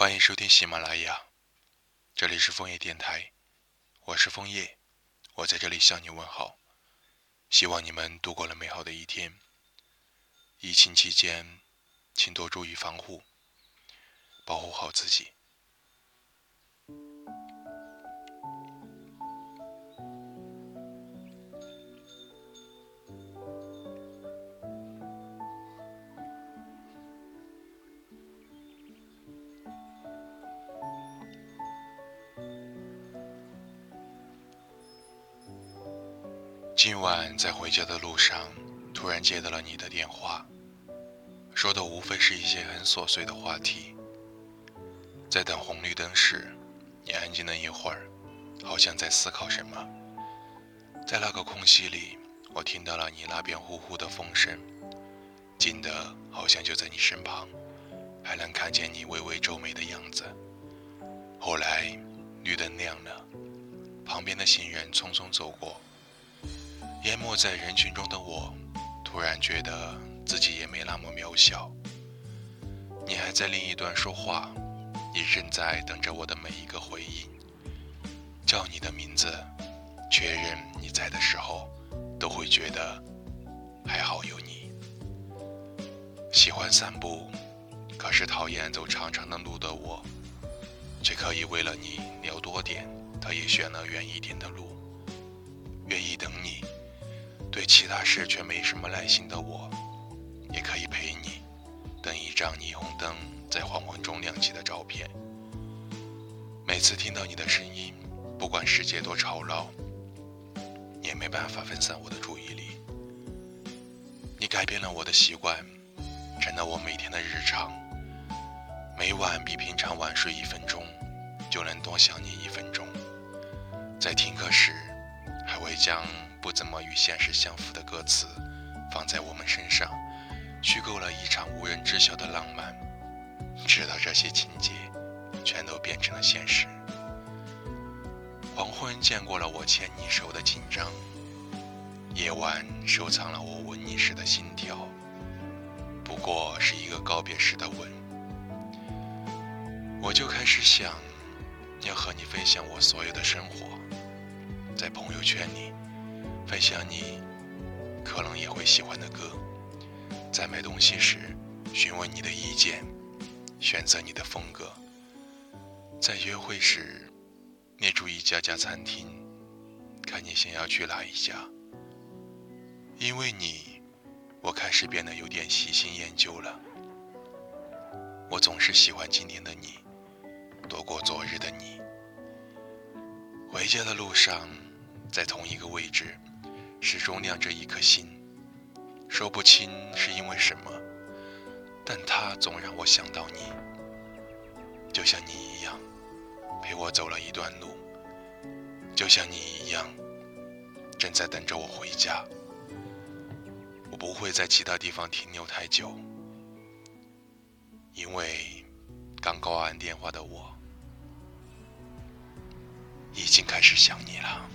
欢迎收听喜马拉雅，这里是枫叶电台，我是枫叶，我在这里向你问好，希望你们度过了美好的一天。疫情期间，请多注意防护，保护好自己。今晚在回家的路上，突然接到了你的电话，说的无非是一些很琐碎的话题。在等红绿灯时，你安静了一会儿，好像在思考什么。在那个空隙里，我听到了你那边呼呼的风声，近的好像就在你身旁，还能看见你微微皱眉的样子。后来，绿灯亮了，旁边的行人匆匆走过。没在人群中的我，突然觉得自己也没那么渺小。你还在另一端说话，也正在等着我的每一个回应。叫你的名字，确认你在的时候，都会觉得还好有你。喜欢散步，可是讨厌走长长的路的我，却可以为了你留多点，特意选了远一点的路，愿意等你。其他事却没什么耐心的我，也可以陪你等一张霓虹灯在黄昏中亮起的照片。每次听到你的声音，不管世界多吵闹，也没办法分散我的注意力。你改变了我的习惯，成了我每天的日常。每晚比平常晚睡一分钟，就能多想你一分钟。在听歌时，还会将。不怎么与现实相符的歌词，放在我们身上，虚构了一场无人知晓的浪漫，直到这些情节全都变成了现实。黄昏见过了我牵你手的紧张，夜晚收藏了我吻你时的心跳，不过是一个告别时的吻。我就开始想，要和你分享我所有的生活，在朋友圈里。分享你可能也会喜欢的歌，在买东西时询问你的意见，选择你的风格，在约会时列出一家家餐厅，看你想要去哪一家。因为你，我开始变得有点喜新厌旧了。我总是喜欢今天的你，多过昨日的你。回家的路上，在同一个位置。始终亮着一颗心，说不清是因为什么，但它总让我想到你，就像你一样，陪我走了一段路，就像你一样，正在等着我回家。我不会在其他地方停留太久，因为刚挂完电话的我，已经开始想你了。